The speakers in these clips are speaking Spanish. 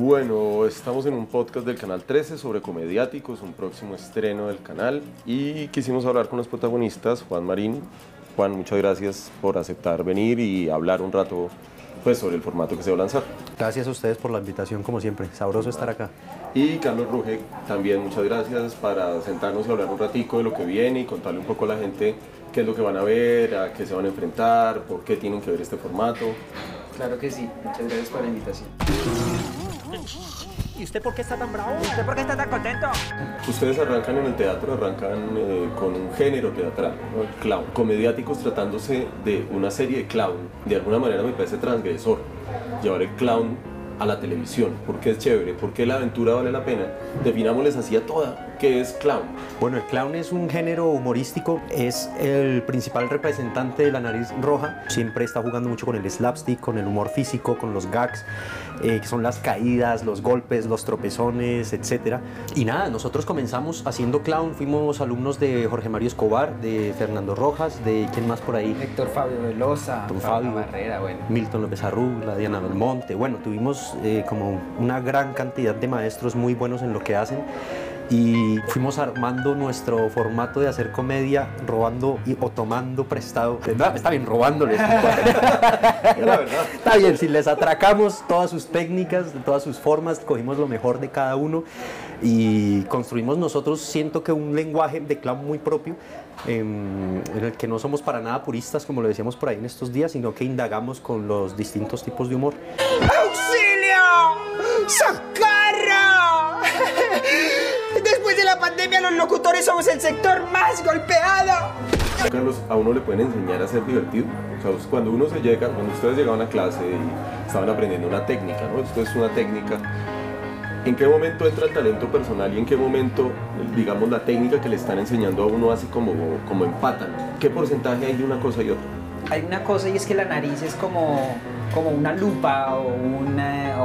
Bueno, estamos en un podcast del Canal 13 sobre comediáticos, un próximo estreno del canal y quisimos hablar con los protagonistas, Juan Marín. Juan, muchas gracias por aceptar venir y hablar un rato pues, sobre el formato que se va a lanzar. Gracias a ustedes por la invitación, como siempre. Sabroso estar acá. Y Carlos Ruge, también muchas gracias para sentarnos y hablar un ratico de lo que viene y contarle un poco a la gente qué es lo que van a ver, a qué se van a enfrentar, por qué tienen que ver este formato. Claro que sí, muchas gracias por la invitación. ¿Y usted por qué está tan bravo? ¿Usted por qué está tan contento? Ustedes arrancan en el teatro, arrancan eh, con un género teatral, el clown. Comediáticos tratándose de una serie de clown, de alguna manera me parece transgresor llevar el clown a la televisión, porque es chévere, porque la aventura vale la pena. Definámosles así a toda, ¿qué es clown? Bueno, el clown es un género humorístico, es el principal representante de la nariz roja. Siempre está jugando mucho con el slapstick, con el humor físico, con los gags, eh, que son las caídas, los golpes, los tropezones, etc. Y nada, nosotros comenzamos haciendo clown, fuimos alumnos de Jorge Mario Escobar, de Fernando Rojas, de quién más por ahí. Héctor Fabio Velosa, Don Fabio Fabio. Barrera, bueno. Milton López Arrugla, Diana Belmonte. Bueno, tuvimos eh, como una gran cantidad de maestros muy buenos en lo que hacen y fuimos armando nuestro formato de hacer comedia robando y, o tomando prestado. No, está bien, robándoles. Está bien, si les atracamos todas sus técnicas, todas sus formas, cogimos lo mejor de cada uno y construimos nosotros, siento que un lenguaje de clown muy propio, em, en el que no somos para nada puristas, como lo decíamos por ahí en estos días, sino que indagamos con los distintos tipos de humor. ¡Auxilio! ¡Socorro! Pandemia los locutores somos el sector más golpeado. Carlos, a uno le pueden enseñar a ser divertido. O sea, cuando uno se llega, cuando ustedes llegaban a clase y estaban aprendiendo una técnica, ¿no? Esto es una técnica. ¿En qué momento entra el talento personal y en qué momento, digamos, la técnica que le están enseñando a uno hace como, como empatan? ¿Qué porcentaje hay de una cosa y otra? Hay una cosa y es que la nariz es como, como una lupa o,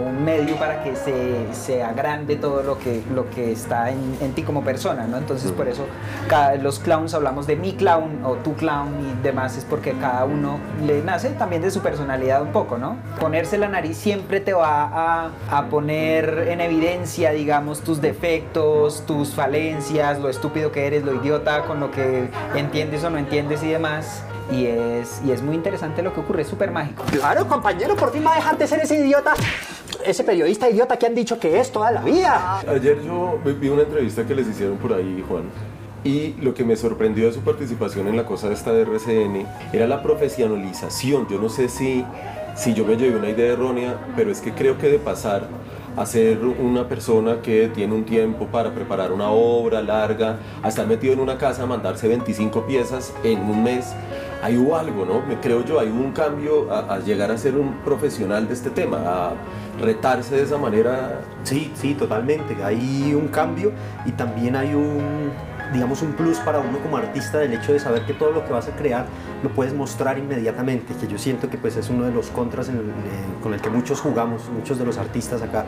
un medio para que se, se agrande todo lo que, lo que está en, ti como persona, ¿no? Entonces por eso los clowns hablamos de mi clown o tu clown y demás, es porque cada uno le nace también de su personalidad un poco, ¿no? Ponerse la nariz siempre te va a, a poner en evidencia, digamos, tus defectos, tus falencias, lo estúpido que eres, lo idiota con lo que entiendes o no entiendes y demás. Y es, y es muy interesante lo que ocurre, es súper mágico. Claro, compañero, por fin va a dejar de ser ese idiota. Ese periodista idiota que han dicho que es toda la vida. Ayer yo vi- una entrevista que les hicieron por ahí, Juan, y lo que me sorprendió de su participación en la cosa esta de RCN era la profesionalización. Yo no sé si, si yo me llevé una idea errónea, pero es que creo que de pasar a ser una persona que tiene un tiempo para preparar una obra larga, a estar metido en una casa, a mandarse 25 piezas en un mes, ahí hubo algo, ¿no? Me creo yo, hay un cambio a, llegar a ser un profesional de este tema, a retarse de esa manera Sí, sí, totalmente. Hay un cambio y también hay un, digamos, un plus para uno como artista del hecho de saber que todo lo que vas a crear lo puedes mostrar inmediatamente, que yo siento que pues es uno de los contras eh, con el que muchos jugamos, muchos de los artistas acá,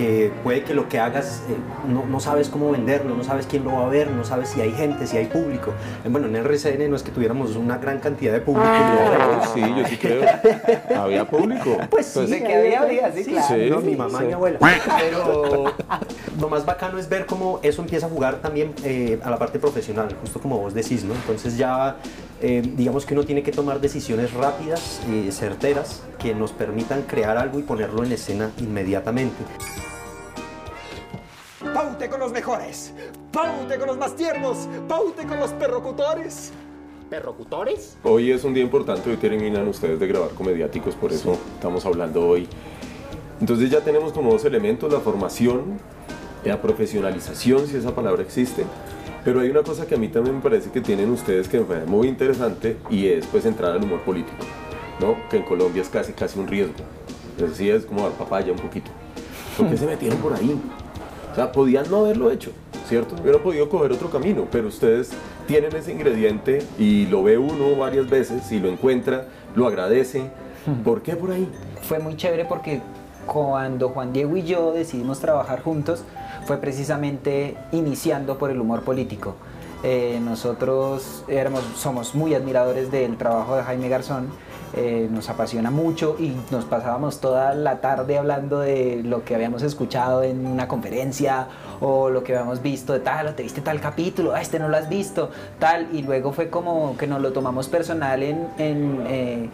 que puede que lo que hagas eh, no, no sabes cómo venderlo, no sabes quién lo va a ver, no sabes si hay gente, si hay público. Eh, Bueno, en RCN no es que tuviéramos una gran cantidad de público, No, sí, yo sí creo. Había público. Pues sí, de que había, había, sí, claro. Sí, no, mi mamá sí. y mi abuela. Pero lo más bacano es ver cómo eso empieza a jugar también eh, a la parte profesional, justo como vos decís, ¿no? Entonces ya, eh, digamos que uno tiene que tomar decisiones rápidas y certeras que nos permitan crear algo y ponerlo en escena inmediatamente. Paute con los mejores. Paute con los más tiernos. Paute con los perrocutores. ¿Perrocutores? Hoy es un día importante, hoy terminan ustedes de grabar comediáticos, por eso estamos hablando hoy. Entonces ya tenemos como dos elementos, la formación, la profesionalización, si esa palabra existe. Pero hay una cosa que a mí también me parece que tienen ustedes que me parece muy interesante y es pues entrar al humor político, ¿no? Que en Colombia es casi casi un riesgo. Es decir, es como dar papaya un poquito. ¿Por qué se metieron por ahí? O sea, podían no haberlo hecho, ¿cierto? Hubieran podido coger otro camino, pero ustedes tienen ese ingrediente y lo ve uno varias veces y lo encuentra, lo agradece. ¿Por qué por ahí? fue muy chévere porque cuando Juan Diego y yo decidimos trabajar juntos fue precisamente iniciando por el humor político. Eh, nosotros éramos, somos muy admiradores del trabajo de Jaime Garzón eh, nos apasiona mucho y nos pasábamos toda la tarde hablando de lo que habíamos escuchado en una conferencia o lo que habíamos visto de tal, o te viste tal capítulo, ah, este no lo has visto, tal, y luego fue como que nos lo tomamos personal en... eh,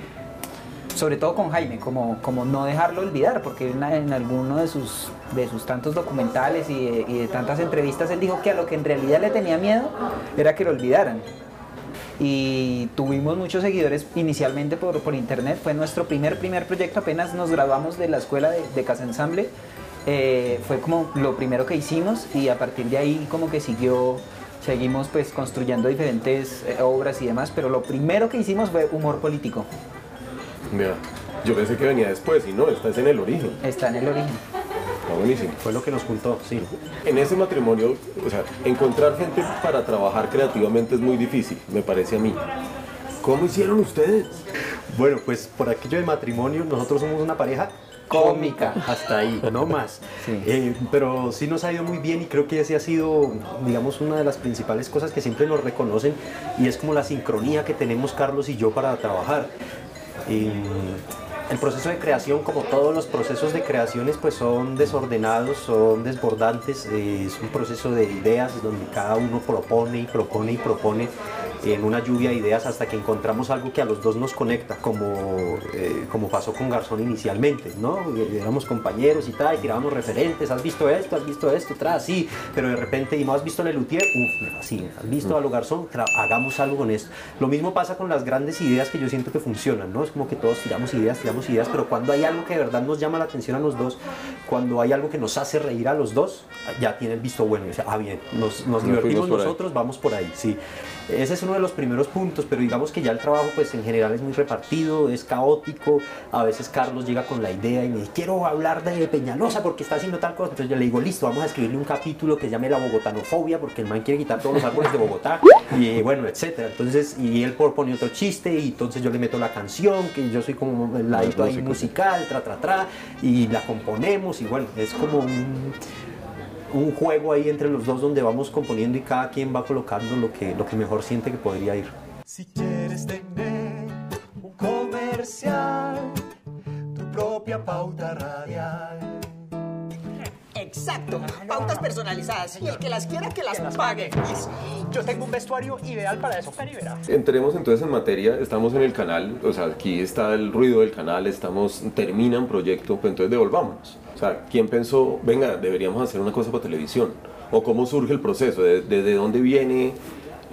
sobre todo con Jaime, como, como no dejarlo olvidar, porque en, alguno de sus, de sus tantos documentales y y de tantas entrevistas él dijo que a lo que en realidad le tenía miedo era que lo olvidaran y tuvimos muchos seguidores inicialmente por, por internet. Fue nuestro primer, primer proyecto, apenas nos graduamos de la escuela de, de Casa Ensamble. Eh, fue como lo primero que hicimos y a partir de ahí como que siguió, seguimos pues construyendo diferentes eh, obras y demás, pero lo primero que hicimos fue humor político. Mira, yo pensé que venía después y no, estás en el origen. Está en el origen. Buenísimo. Fue lo que nos juntó, sí. En ese matrimonio, o sea, encontrar gente para trabajar creativamente es muy difícil, me parece a mí. ¿Cómo hicieron ustedes? Bueno, pues por aquello de matrimonio, nosotros somos una pareja Cómica. hasta ahí, no más. Sí. Eh, pero sí nos ha ido muy bien y creo que ese ha sido, digamos, una de las principales cosas que siempre nos reconocen y es como la sincronía que tenemos Carlos y yo para trabajar. Y el proceso de creación, como todos los procesos de creaciones, pues son desordenados, son desbordantes. eh, es un proceso de ideas donde cada uno propone y propone y propone en una lluvia de ideas hasta que encontramos algo que a los dos nos conecta, como, eh, como pasó con Garzón inicialmente, ¿no? Éramos compañeros y tal, y tirábamos referentes, ¿has visto esto? ¿Has visto esto? Tras, sí, pero de repente, ¿y no has visto en el Luthier? Uf, así, ¿has visto a lo Garzón? Tra- hagamos algo con esto. Lo mismo pasa con las grandes ideas que yo siento que funcionan, ¿no? Es como que todos tiramos ideas, tiramos ideas, pero cuando hay algo que de verdad nos llama la atención a los dos, cuando hay algo que nos hace reír a los dos, ya tiene el visto bueno. y dice, ah, bien, nos, divertimos ahí. nosotros, vamos por ahí, sí. Ese es uno de los primeros puntos, pero digamos que ya el trabajo pues en general es muy repartido, es caótico, a veces Carlos llega con la idea y me dice, quiero hablar de Peñalosa porque está haciendo tal cosa, entonces yo le digo, listo, vamos a escribirle un capítulo que se llame La Bogotanofobia porque el man quiere quitar todos los árboles de Bogotá y bueno, etcétera, entonces, y él propone otro chiste y entonces yo le meto la canción, que yo soy como el ladito ahí musical, tra, tra, tra, y la componemos y bueno, es como un un juego ahí entre los dos donde vamos componiendo y cada quien va colocando lo que, lo que mejor siente que podría ir. Si quieres tener un comercial, tu propia pauta radial. Exacto. Pautas personalizadas. Y el que las quiera, que las pague. Yo tengo un vestuario ideal para eso, Peribera. Entremos entonces en materia, estamos en el canal, o sea, aquí está el ruido del canal, estamos, termina un proyecto, pues entonces devolvámonos. O sea, ¿quién pensó, venga, deberíamos hacer una cosa para televisión? ¿O cómo surge el proceso? ¿De- ¿Desde dónde viene?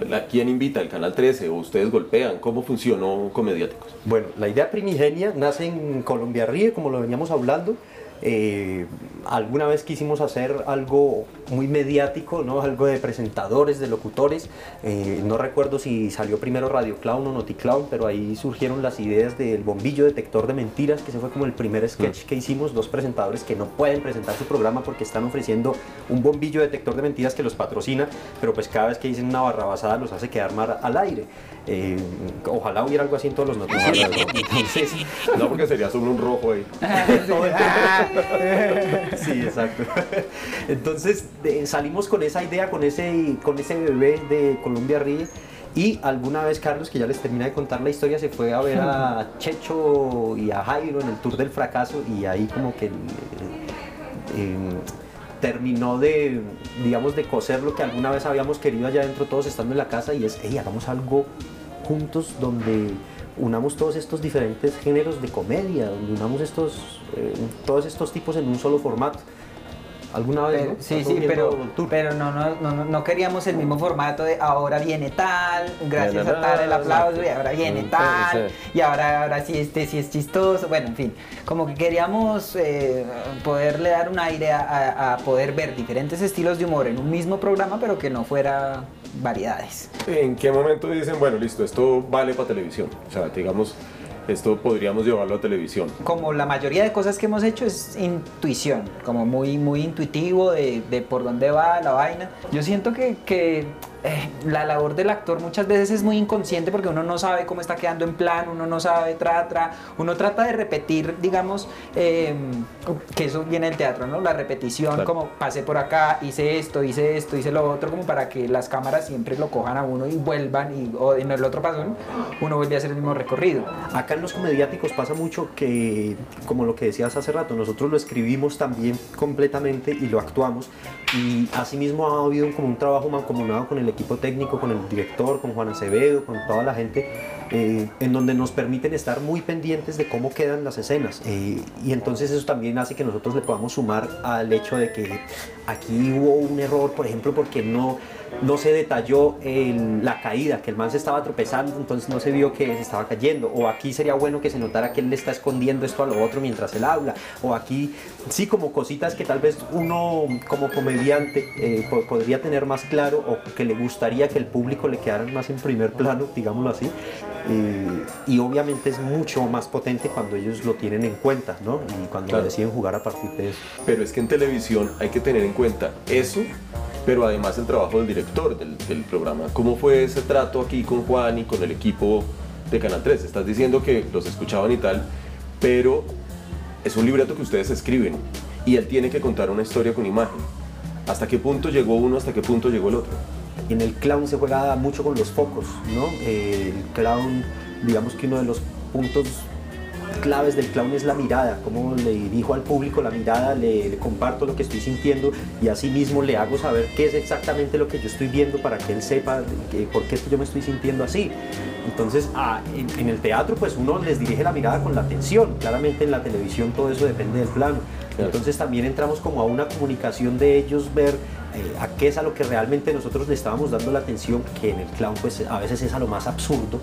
La- ¿Quién invita? ¿El Canal 13? ¿O ustedes golpean? ¿Cómo funcionó Comediáticos? Bueno, la idea primigenia nace en Colombia Ríe, como lo veníamos hablando. Eh, alguna vez quisimos hacer algo muy mediático, ¿no? algo de presentadores, de locutores. Eh, no recuerdo si salió primero Radio Clown o Noticlown, pero ahí surgieron las ideas del bombillo detector de mentiras, que ese fue como el primer sketch que hicimos. Dos presentadores que no pueden presentar su programa porque están ofreciendo un bombillo detector de mentiras que los patrocina, pero pues cada vez que dicen una barrabasada los hace quedar mal al aire. Eh, ojalá hubiera algo así en todos los noticieros. ¿no? Entonces, No, porque sería solo un rojo ahí. el tiempo. Sí, exacto. Entonces de- salimos con esa idea, con ese, con ese bebé de Colombia Ríe. Y alguna vez Carlos, que ya les termina de contar la historia, se fue a ver a Checho y a Jairo en el Tour del Fracaso y ahí como que eh, eh, terminó de, digamos, de coser lo que alguna vez habíamos querido allá adentro todos estando en la casa y es, hagamos algo juntos donde unamos todos estos diferentes géneros de comedia, donde unamos estos, eh, todos estos tipos en un solo formato. ¿Alguna vez? Pero- no? sí, ¿Estás sí, pero, pero no, no, no, no- queríamos el mismo formato de ahora viene tal, gracias a tal el aplauso y ahora viene tal sí. y ahora, ahora sí este sí es chistoso, bueno, en fin, como que queríamos eh, poderle dar un aire a, a- a poder ver diferentes estilos de humor en un mismo programa, pero que no fuera variedades. ¿En qué momento dicen, bueno, listo, esto vale para televisión? O sea, digamos, esto podríamos llevarlo a televisión. Como la mayoría de cosas que hemos hecho es intuición, como muy, muy intuitivo de, de por dónde va la vaina. Yo siento que, que eh, la labor del actor muchas veces es muy inconsciente porque uno no sabe cómo está quedando en plan, uno no sabe, trata, uno trata de repetir, digamos, eh, que eso viene del teatro, ¿no? La repetición, Claro. como pasé por acá, hice esto, hice esto, hice lo otro, como para que las cámaras siempre lo cojan a uno y vuelvan, y, o en el otro pasón, uno vuelve a hacer el mismo recorrido. Acá en los comediáticos pasa mucho que, como lo que decías hace rato, nosotros lo escribimos también completamente y lo actuamos. Y asimismo ha habido como un trabajo mancomunado con el equipo técnico, con el director, con Juan Acevedo, con toda la gente, eh, en donde nos permiten estar muy pendientes de cómo quedan las escenas. Eh, y entonces eso también hace que nosotros le podamos sumar al hecho de que aquí hubo un error, por ejemplo, porque no, no se detalló la caída, que el man se estaba tropezando, entonces no se vio que se estaba cayendo. O aquí sería bueno que se notara que él le está escondiendo esto a lo otro mientras él habla. O aquí, sí, como cositas que tal vez uno como comediante eh, po- podría tener más claro o que le gustaría que el público le quedaran más en primer plano, digámoslo así. Eh, y obviamente es mucho más potente cuando ellos lo tienen en cuenta, ¿no? Y cuando Claro. deciden jugar a partir de eso. Pero es que en televisión hay que tener en cuenta eso, pero además el trabajo del director del, del programa. ¿Cómo fue ese trato aquí con Juan y con el equipo de Canal 3? Estás diciendo que los escuchaban y tal, pero es un libreto que ustedes escriben y él tiene que contar una historia con imagen. ¿Hasta qué punto llegó uno, hasta qué punto llegó el otro? En el clown se juega mucho con los focos, ¿no? Eh, el clown, digamos que uno de los puntos claves del clown es la mirada, cómo le dirijo al público la mirada, le, le comparto lo que estoy sintiendo y así mismo le hago saber qué es exactamente lo que yo estoy viendo para que él sepa que- por qué es que yo me estoy sintiendo así. Entonces, ah, en, en el teatro, pues uno les dirige la mirada con la atención. Claramente en la televisión todo eso depende del plano. Entonces también entramos como a una comunicación de ellos ver eh, a qué es a lo que realmente nosotros le estábamos dando la atención, que en el clown pues a veces es a lo más absurdo,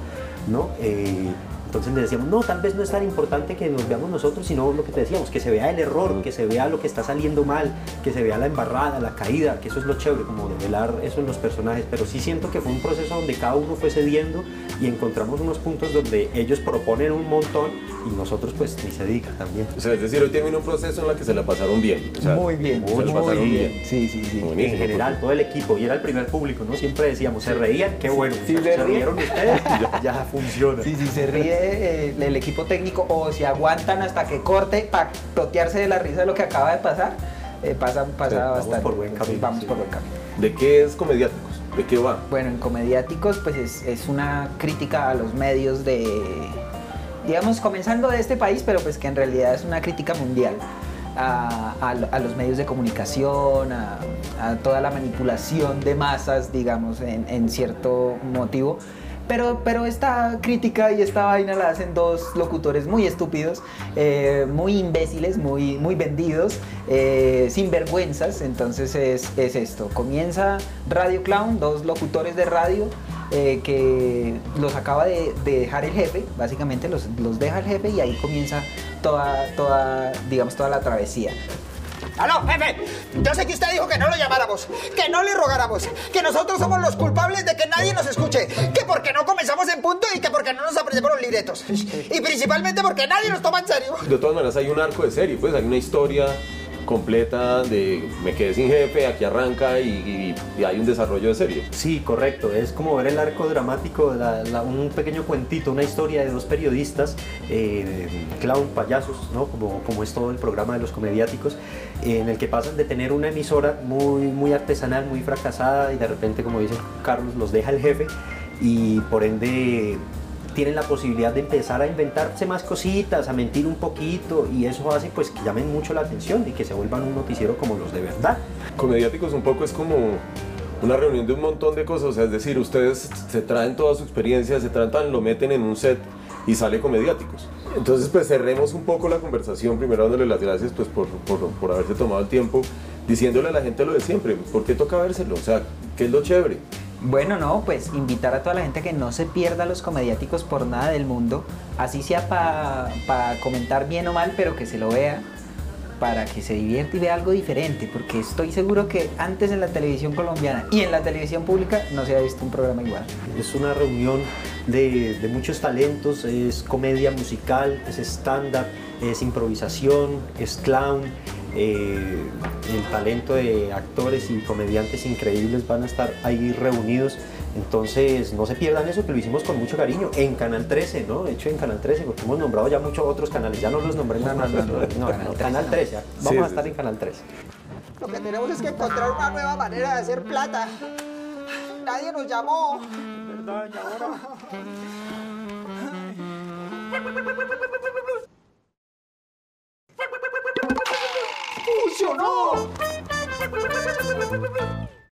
¿no? Eh, entonces le decíamos, no, tal vez no es tan importante que nos veamos nosotros, sino lo que te decíamos, que se vea el error, que se vea lo que está saliendo mal, que se vea la embarrada, la caída, que eso es lo chévere, como develar eso en los personajes. Pero sí siento que fue un proceso donde cada uno fue cediendo y encontramos unos puntos donde ellos proponen un montón y nosotros pues ni se diga también. O sea, es decir, hoy terminó un proceso en el que se la pasaron bien. O sea, muy bien, se la pasaron bien. Sí, sí, sí. En general, todo el equipo, y era el primer público, ¿no? Siempre decíamos, se reían, qué bueno, Sí, se, rieron ustedes, ya, ya funciona. Sí, sí, se ríe eh, el equipo técnico o si aguantan hasta que corte para totearse de la risa de lo que acaba de pasar, eh, pasa, pasa Sí, vamos bastante. por buen camino, Vamos sí. por buen camino. ¿De qué es Comediáticos? ¿De qué va? Bueno, en Comediáticos pues es, es una crítica a los medios de, digamos, comenzando de este país, pero pues que en realidad es una crítica mundial. A, a- a los medios de comunicación, a, a toda la manipulación de masas, digamos, en, en cierto motivo. Pero, pero esta crítica y esta vaina la hacen dos locutores muy estúpidos, eh, muy imbéciles, muy, muy vendidos, eh, sin vergüenzas. Entonces es, es esto. Comienza Radio Clown, dos locutores de radio eh, que los acaba de, de dejar el jefe, básicamente los, los deja el jefe y ahí comienza toda, toda, digamos, toda la travesía. ¡Aló, jefe! Yo sé que usted dijo que no lo llamáramos, que no le rogáramos, que nosotros somos los culpables de que nadie nos escuche, que porque no comenzamos en punto y que porque no nos aprendemos los libretos. Y principalmente porque nadie nos toma en serio. De todas maneras hay un arco de serie, pues hay una historia completa de me quedé sin jefe, aquí arranca y, hay un desarrollo de serie. Sí, correcto. Es como ver el arco dramático, un pequeño cuentito, una historia de dos periodistas, eh, clown, payasos, ¿no? Como, como es todo el programa de los comediáticos, en el que pasan de tener una emisora muy, muy artesanal, muy fracasada y de repente, como dice Carlos, los deja el jefe y por ende tienen la posibilidad de empezar a inventarse más cositas, a mentir un poquito y eso hace pues que llamen mucho la atención y que se vuelvan un noticiero como los de verdad. Comediáticos un poco es como una reunión de un montón de cosas, o sea, es decir, ustedes se traen toda su experiencia, se tratan, lo meten en un set y sale Comediáticos. Entonces, pues cerremos un poco la conversación, primero dándole las gracias pues, por, por, por haberse tomado el tiempo, diciéndole a la gente lo de siempre, ¿por qué toca vérselo? O sea, ¿qué es lo chévere? Bueno, no, pues invitar a toda la gente que no se pierda los comediáticos por nada del mundo, así sea para comentar bien o mal, pero que se lo vea, para que se divierta y vea algo diferente, porque estoy seguro que antes en la televisión colombiana y en la televisión pública no se ha visto un programa igual. Es una reunión de, muchos talentos, es comedia musical, es stand-up, es improvisación, es clown, eh, el talento de actores y comediantes increíbles van a estar ahí reunidos. Entonces, no se pierdan eso, que lo hicimos con mucho cariño en Canal 13, ¿no? Hecho en Canal 13, porque hemos nombrado ya muchos otros canales, ya no los nombré No, no, no, no, no, Canal 13, Canal no. 13, ya. vamos Sí, a estar sí. en Canal 13. Lo que tenemos es que encontrar una nueva manera de hacer plata. Nadie nos llamó. ¿Verdad, y ahora? ¡Funcionó!